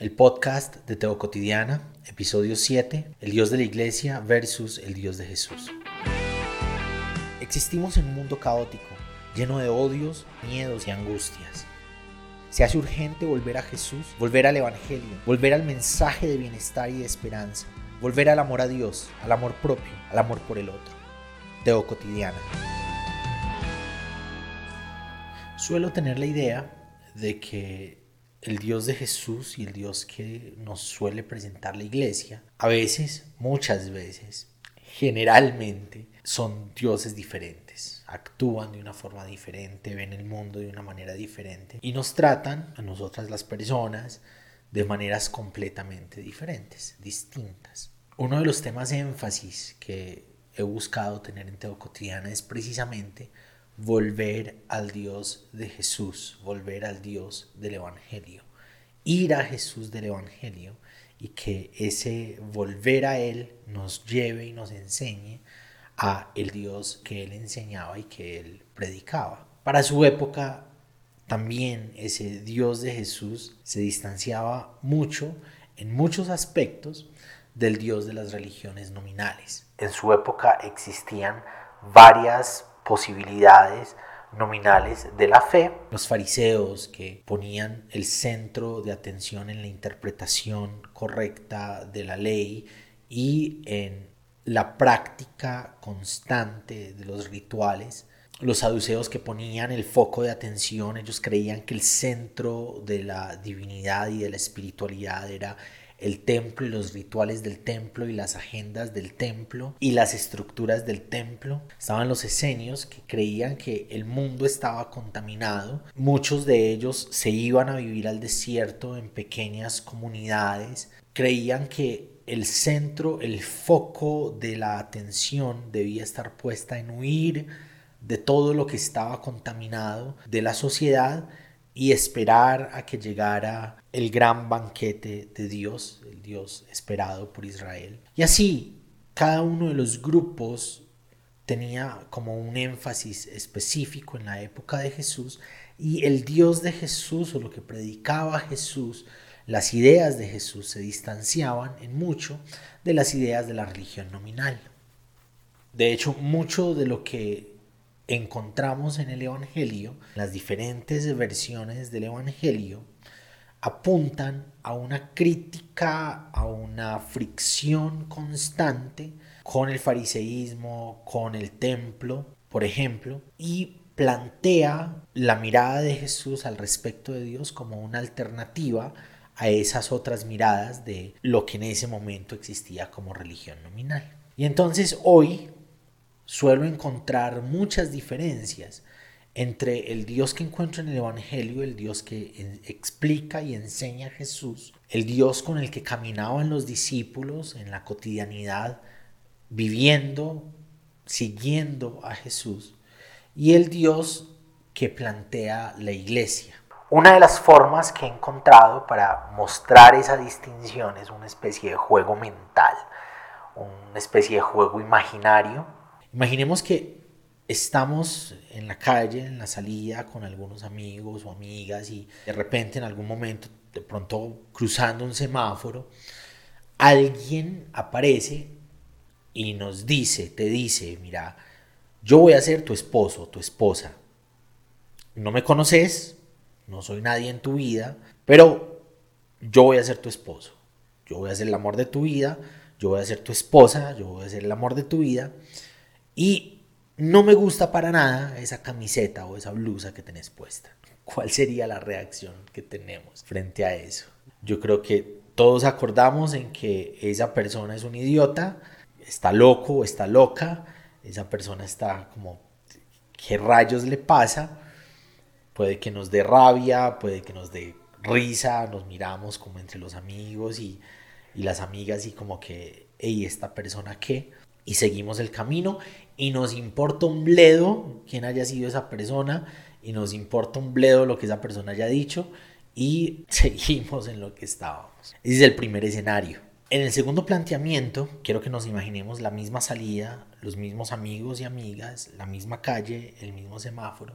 el podcast de Teo Cotidiana, episodio 7, el Dios de la Iglesia versus el Dios de Jesús. Existimos en un mundo caótico, lleno de odios, miedos y angustias. Se hace urgente volver a Jesús, volver al Evangelio, volver al mensaje de bienestar y de esperanza, volver al amor a Dios, al amor propio, al amor por el otro. Teo Cotidiana. Suelo tener la idea de que el Dios de Jesús y el Dios que nos suele presentar la iglesia, a veces, muchas veces, generalmente, son dioses diferentes, actúan de una forma diferente, ven el mundo de una manera diferente y nos tratan a nosotras las personas de maneras completamente diferentes, distintas. Uno de los temas de énfasis que he buscado tener en Teo Cotidiana es precisamente volver al Dios de Jesús, volver al Dios del Evangelio, ir a Jesús del Evangelio y que ese volver a Él nos lleve y nos enseñe a el Dios que Él enseñaba y que Él predicaba. Para su época también ese Dios de Jesús se distanciaba mucho en muchos aspectos del Dios de las religiones nominales. En su época existían varias posibilidades nominales de la fe. Los fariseos que ponían el centro de atención en la interpretación correcta de la ley y en la práctica constante de los rituales. Los saduceos que ponían el foco de atención, ellos creían que el centro de la divinidad y de la espiritualidad era el templo y los rituales del templo y las agendas del templo y las estructuras del templo. Estaban los esenios que creían que el mundo estaba contaminado. Muchos de ellos se iban a vivir al desierto en pequeñas comunidades. Creían que el centro, el foco de la atención debía estar puesta en huir de todo lo que estaba contaminado de la sociedad y esperar a que llegara el gran banquete de Dios, el Dios esperado por Israel. Y así, cada uno de los grupos tenía como un énfasis específico en la época de Jesús y el Dios de Jesús o lo que predicaba Jesús, las ideas de Jesús se distanciaban en mucho de las ideas de la religión nominal. De hecho, mucho de lo que encontramos en el Evangelio, las diferentes versiones del Evangelio, apuntan a una crítica, a una fricción constante con el fariseísmo, con el templo, por ejemplo, y plantea la mirada de Jesús al respecto de Dios como una alternativa a esas otras miradas de lo que en ese momento existía como religión nominal. Y entonces hoy suelo encontrar muchas diferencias entre el Dios que encuentro en el Evangelio, el Dios que explica y enseña a Jesús, el Dios con el que caminaban los discípulos en la cotidianidad, viviendo, siguiendo a Jesús, y el Dios que plantea la iglesia. Una de las formas que he encontrado para mostrar esa distinción es una especie de juego mental, una especie de juego imaginario Imaginemos que estamos en la calle, en la salida con algunos amigos o amigas y de repente en algún momento, de pronto cruzando un semáforo, alguien aparece y nos dice, te dice, mira, yo voy a ser tu esposo, tu esposa. No me conoces, no soy nadie en tu vida, pero yo voy a ser tu esposo. Yo voy a ser el amor de tu vida, yo voy a ser tu esposa, yo voy a ser el amor de tu vida. Y no me gusta para nada esa camiseta o esa blusa que tenés puesta. ¿Cuál sería la reacción que tenemos frente a eso? Yo creo que todos acordamos en que esa persona es un idiota, está loco o está loca, esa persona está como, ¿qué rayos le pasa? Puede que nos dé rabia, puede que nos dé risa, nos miramos como entre los amigos y, y las amigas y como que, ¿y ¿esta persona qué? Y seguimos el camino y nos importa un bledo quién haya sido esa persona y nos importa un bledo lo que esa persona haya dicho y seguimos en lo que estábamos. Ese es el primer escenario. En el segundo planteamiento, quiero que nos imaginemos la misma salida, los mismos amigos y amigas, la misma calle, el mismo semáforo.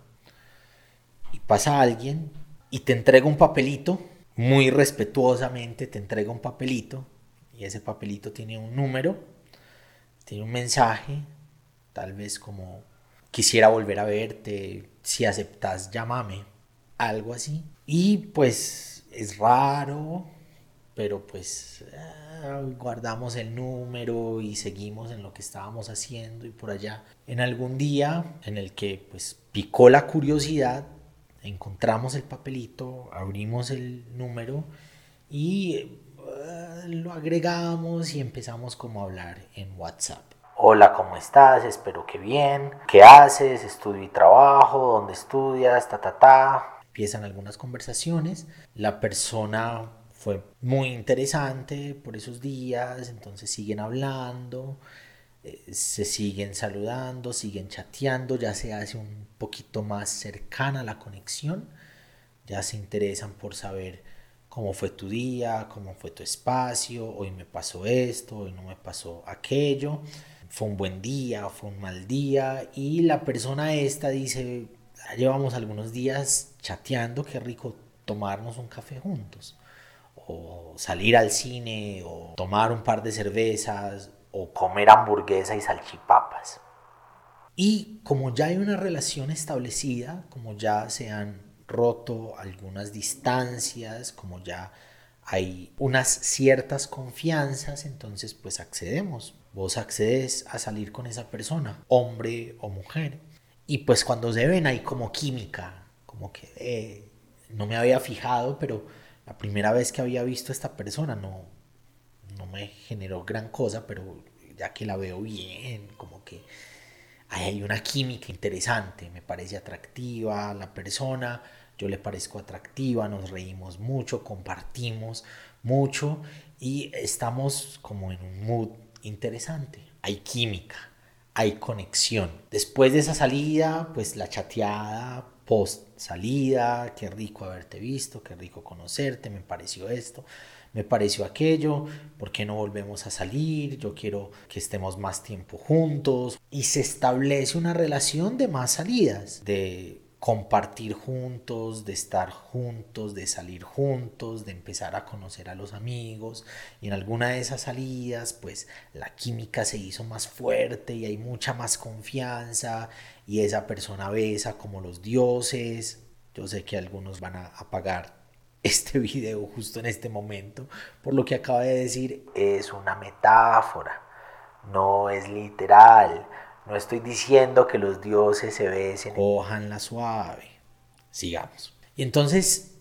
Y pasa alguien y te entrega un papelito muy respetuosamente te entrega un papelito y ese papelito tiene un número, tiene un mensaje, tal vez como quisiera volver a verte, si aceptas llámame, algo así. Y pues es raro, pero pues eh, guardamos el número y seguimos en lo que estábamos haciendo y por allá. En algún día en el que pues picó la curiosidad, encontramos el papelito, abrimos el número y lo agregamos y empezamos como a hablar en WhatsApp. Hola, ¿cómo estás? Espero que bien. ¿Qué haces? Estudio y trabajo. ¿Dónde estudias? Ta, ta, ta. Empiezan algunas conversaciones. La persona fue muy interesante por esos días, entonces siguen hablando, eh, se siguen saludando, siguen chateando, ya se hace un poquito más cercana la conexión, ya se interesan por saber cómo fue tu día, cómo fue tu espacio, hoy me pasó esto, hoy no me pasó aquello, fue un buen día, fue un mal día y la persona esta dice, llevamos algunos días chateando, qué rico tomarnos un café juntos o salir al cine, o tomar un par de cervezas, o comer hamburguesa y salchipapas. Y como ya hay una relación establecida, como ya se han roto algunas distancias, como ya hay unas ciertas confianzas, entonces pues accedemos. Vos accedes a salir con esa persona, hombre o mujer. Y pues cuando se ven hay como química, como que eh, no me había fijado, pero la primera vez que había visto a esta persona no, no me generó gran cosa, pero ya que la veo bien, como que hay una química interesante, me parece atractiva la persona, yo le parezco atractiva, nos reímos mucho, compartimos mucho y estamos como en un mood interesante, hay química, hay conexión. Después de esa salida, pues la chateada post salida, qué rico haberte visto, qué rico conocerte, me pareció esto, me pareció aquello, ¿por qué no volvemos a salir? Yo quiero que estemos más tiempo juntos y se establece una relación de más salidas, de compartir juntos, de estar juntos, de salir juntos, de empezar a conocer a los amigos. Y en alguna de esas salidas, pues la química se hizo más fuerte y hay mucha más confianza y esa persona besa como los dioses. Yo sé que algunos van a apagar este video justo en este momento, por lo que acaba de decir, es una metáfora, no es literal no estoy diciendo que los dioses se besen. la suave. Sigamos. Y entonces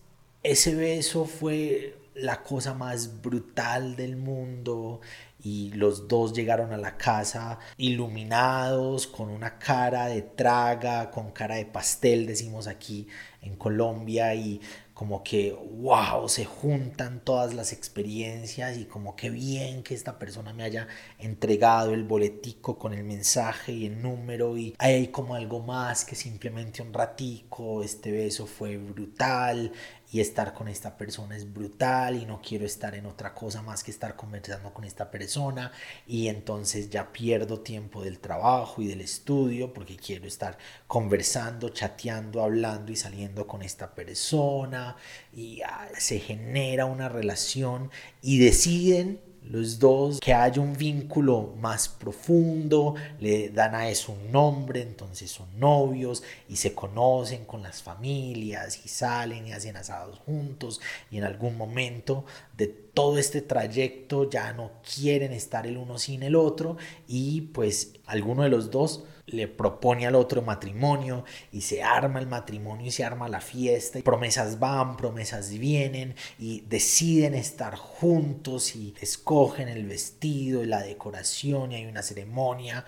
ese beso fue la cosa más brutal del mundo y los dos llegaron a la casa iluminados, con una cara de traga, con cara de pastel, decimos aquí en Colombia, y como que, wow, se juntan todas las experiencias y como que bien que esta persona me haya entregado el boletico con el mensaje y el número y hay como algo más que simplemente un ratico, este beso fue brutal y estar con esta persona es brutal y no quiero estar en otra cosa más que estar conversando con esta persona y entonces ya pierdo tiempo del trabajo y del estudio porque quiero estar conversando, chateando, hablando y saliendo con esta persona y ah, se genera una relación y deciden los dos, que haya un vínculo más profundo, le dan a eso un nombre, entonces son novios y se conocen con las familias y salen y hacen asados juntos y en algún momento de todo este trayecto ya no quieren estar el uno sin el otro y pues alguno de los dos le propone al otro matrimonio y se arma el matrimonio y se arma la fiesta. Y promesas van, promesas vienen y deciden estar juntos y escogen el vestido y la decoración y hay una ceremonia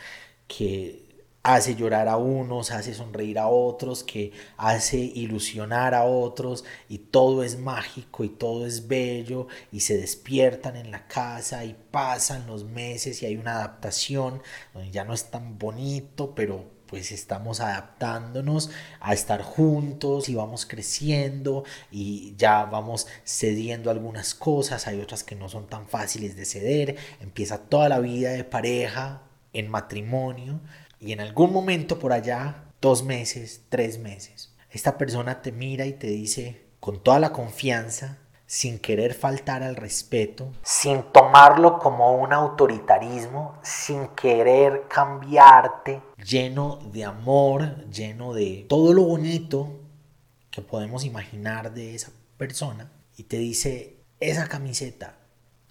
que hace llorar a unos, hace sonreír a otros, que hace ilusionar a otros y todo es mágico y todo es bello y se despiertan en la casa y pasan los meses y hay una adaptación donde ya no es tan bonito, pero pues estamos adaptándonos a estar juntos y vamos creciendo y ya vamos cediendo algunas cosas, hay otras que no son tan fáciles de ceder, empieza toda la vida de pareja en matrimonio y en algún momento por allá, dos meses, tres meses, esta persona te mira y te dice con toda la confianza, sin querer faltar al respeto, sin tomarlo como un autoritarismo, sin querer cambiarte, lleno de amor, lleno de todo lo bonito que podemos imaginar de esa persona, y te dice, esa camiseta,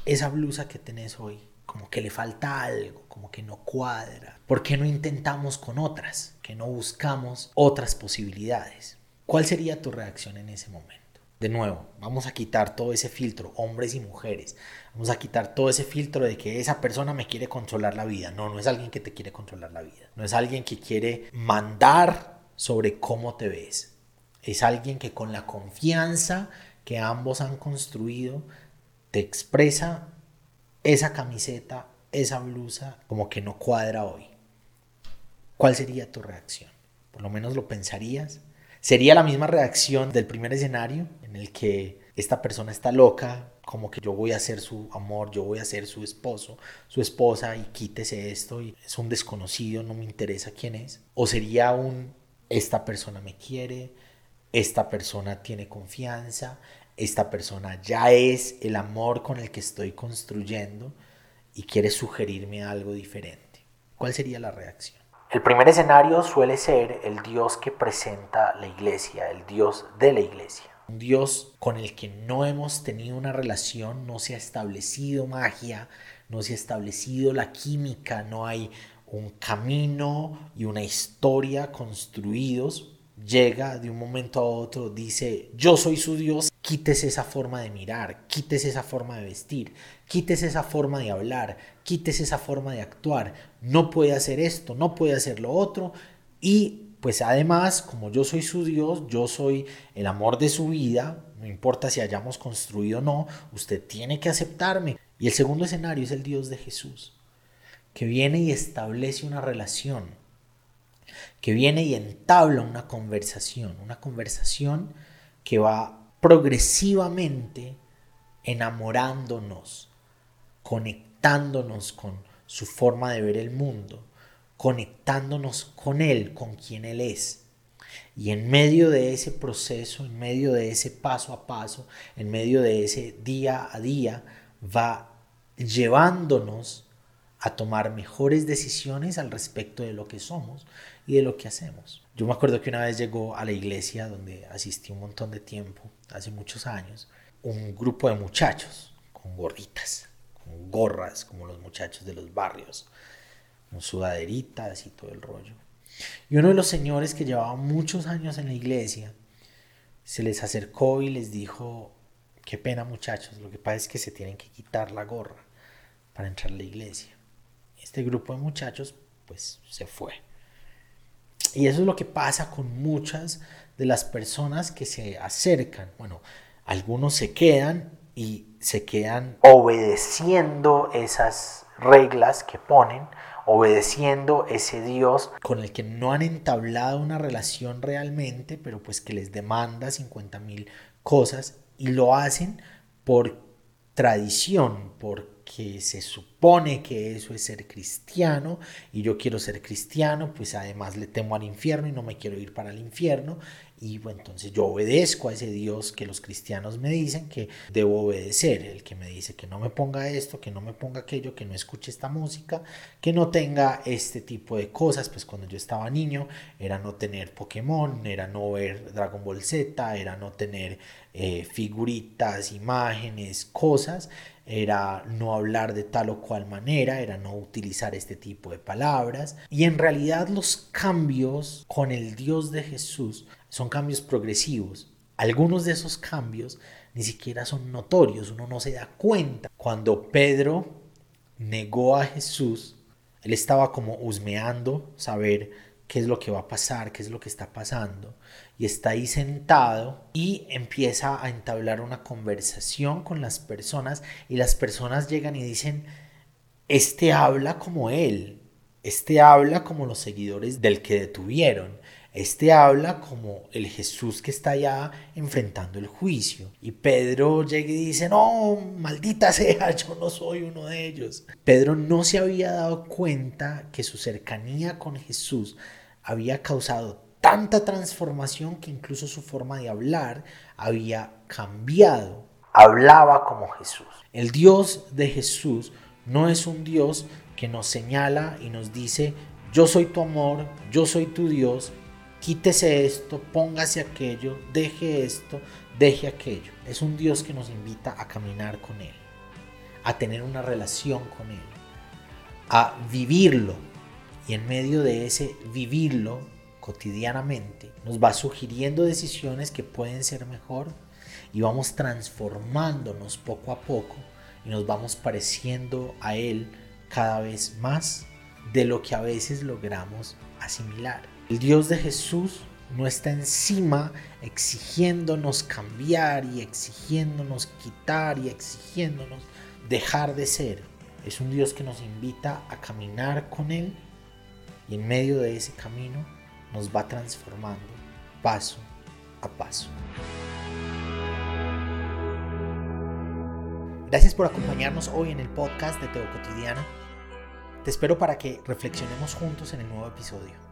esa blusa que tenés hoy, como que le falta algo, como que no cuadra. ¿Por qué no intentamos con otras? Que no buscamos otras posibilidades. ¿Cuál sería tu reacción en ese momento? De nuevo, vamos a quitar todo ese filtro, hombres y mujeres. Vamos a quitar todo ese filtro de que esa persona me quiere controlar la vida. No, no es alguien que te quiere controlar la vida. No es alguien que quiere mandar sobre cómo te ves. Es alguien que con la confianza que ambos han construido te expresa esa camiseta, esa blusa, como que no cuadra hoy. ¿Cuál sería tu reacción? Por lo menos lo pensarías. ¿Sería la misma reacción del primer escenario en el que esta persona está loca, como que yo voy a ser su amor, yo voy a ser su esposo, su esposa y quítese esto y es un desconocido, no me interesa quién es? ¿O sería un esta persona me quiere, esta persona tiene confianza, esta persona ya es el amor con el que estoy construyendo y quiere sugerirme algo diferente. ¿Cuál sería la reacción? El primer escenario suele ser el Dios que presenta la iglesia, el Dios de la iglesia. Un Dios con el que no hemos tenido una relación, no se ha establecido magia, no se ha establecido la química, no hay un camino y una historia construidos llega de un momento a otro, dice, yo soy su Dios, quítese esa forma de mirar, quítese esa forma de vestir, quítese esa forma de hablar, quítese esa forma de actuar, no puede hacer esto, no puede hacer lo otro y pues además, como yo soy su Dios, yo soy el amor de su vida, no importa si hayamos construido o no, usted tiene que aceptarme. Y el segundo escenario es el Dios de Jesús, que viene y establece una relación que viene y entabla una conversación, una conversación que va progresivamente enamorándonos, conectándonos con su forma de ver el mundo, conectándonos con Él, con quien Él es. Y en medio de ese proceso, en medio de ese paso a paso, en medio de ese día a día, va llevándonos a tomar mejores decisiones al respecto de lo que somos y de lo que hacemos. Yo me acuerdo que una vez llegó a la iglesia donde asistí un montón de tiempo, hace muchos años, un grupo de muchachos con gorritas, con gorras, como los muchachos de los barrios, con sudaderitas y todo el rollo. Y uno de los señores que llevaba muchos años en la iglesia se les acercó y les dijo, qué pena muchachos, lo que pasa es que se tienen que quitar la gorra para entrar a la iglesia este grupo de muchachos pues se fue. Y eso es lo que pasa con muchas de las personas que se acercan. Bueno, algunos se quedan y se quedan obedeciendo esas reglas que ponen, obedeciendo ese Dios con el que no han entablado una relación realmente, pero pues que les demanda 50 mil cosas y lo hacen por tradición, por que se supone que eso es ser cristiano y yo quiero ser cristiano, pues además le temo al infierno y no me quiero ir para el infierno. Y bueno, entonces yo obedezco a ese Dios que los cristianos me dicen que debo obedecer, el que me dice que no me ponga esto, que no me ponga aquello, que no escuche esta música, que no tenga este tipo de cosas, pues cuando yo estaba niño era no tener Pokémon, era no ver Dragon Ball Z, era no tener eh, figuritas, imágenes, cosas era no hablar de tal o cual manera, era no utilizar este tipo de palabras. Y en realidad los cambios con el Dios de Jesús son cambios progresivos. Algunos de esos cambios ni siquiera son notorios, uno no se da cuenta. Cuando Pedro negó a Jesús, él estaba como husmeando saber qué es lo que va a pasar, qué es lo que está pasando. Y está ahí sentado y empieza a entablar una conversación con las personas y las personas llegan y dicen, este habla como él, este habla como los seguidores del que detuvieron, este habla como el Jesús que está allá enfrentando el juicio. Y Pedro llega y dice, no, maldita sea, yo no soy uno de ellos. Pedro no se había dado cuenta que su cercanía con Jesús había causado tanta transformación que incluso su forma de hablar había cambiado. hablaba como Jesús. El Dios de Jesús no es un Dios que nos señala y nos dice, yo soy tu amor, yo soy tu Dios, quítese esto, póngase aquello, deje esto, deje aquello. Es un Dios que nos invita a caminar con Él, a tener una relación con Él, a vivirlo. Y en medio de ese vivirlo cotidianamente, nos va sugiriendo decisiones que pueden ser mejor y vamos transformándonos poco a poco y nos vamos pareciendo a Él cada vez más de lo que a veces logramos asimilar. El Dios de Jesús no está encima exigiéndonos cambiar y exigiéndonos quitar y exigiéndonos dejar de ser. Es un Dios que nos invita a caminar con Él y en medio de ese camino nos va transformando paso a paso. Gracias por acompañarnos hoy en el podcast de Teo Cotidiana. Te espero para que reflexionemos juntos en el nuevo episodio.